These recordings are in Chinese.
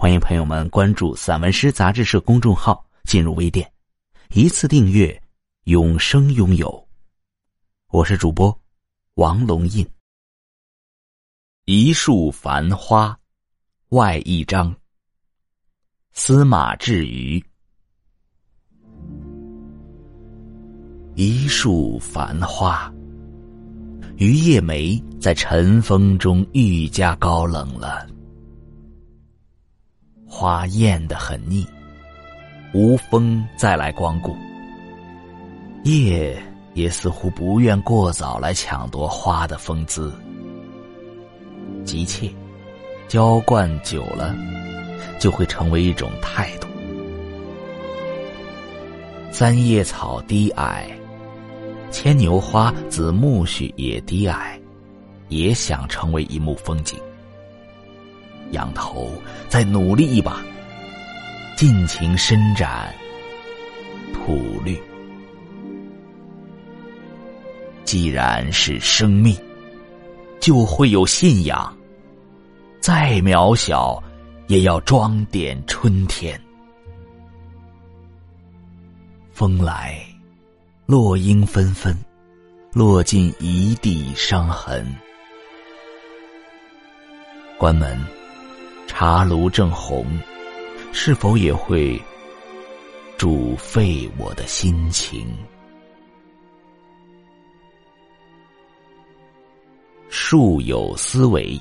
欢迎朋友们关注散文诗杂志社公众号，进入微店，一次订阅，永生拥有。我是主播王龙印。一树繁花，外一张。司马志余。一树繁花，于叶梅在晨风中愈加高冷了。花艳得很腻，无风再来光顾。叶也似乎不愿过早来抢夺花的风姿，急切、浇灌久了，就会成为一种态度。三叶草低矮，牵牛花、紫苜蓿也低矮，也想成为一幕风景。仰头再努力一把，尽情伸展吐绿。既然是生命，就会有信仰。再渺小，也要装点春天。风来，落英纷纷，落尽一地伤痕。关门。茶炉正红，是否也会煮沸我的心情？树有思维，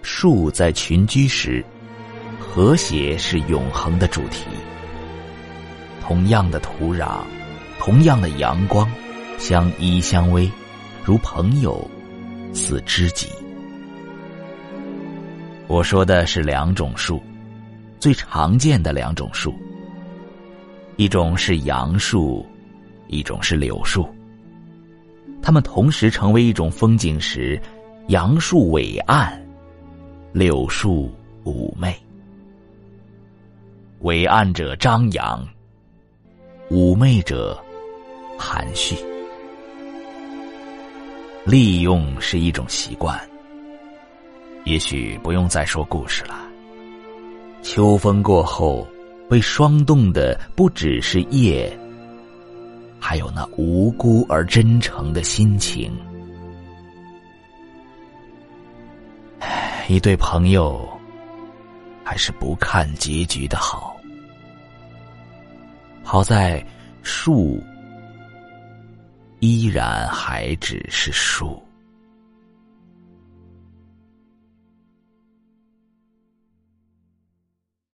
树在群居时，和谐是永恒的主题。同样的土壤，同样的阳光，相依相偎，如朋友，似知己。我说的是两种树，最常见的两种树。一种是杨树，一种是柳树。它们同时成为一种风景时，杨树伟岸，柳树妩媚。伟岸者张扬，妩媚者含蓄。利用是一种习惯。也许不用再说故事了。秋风过后，被霜冻的不只是叶，还有那无辜而真诚的心情。一对朋友，还是不看结局的好。好在树依然还只是树。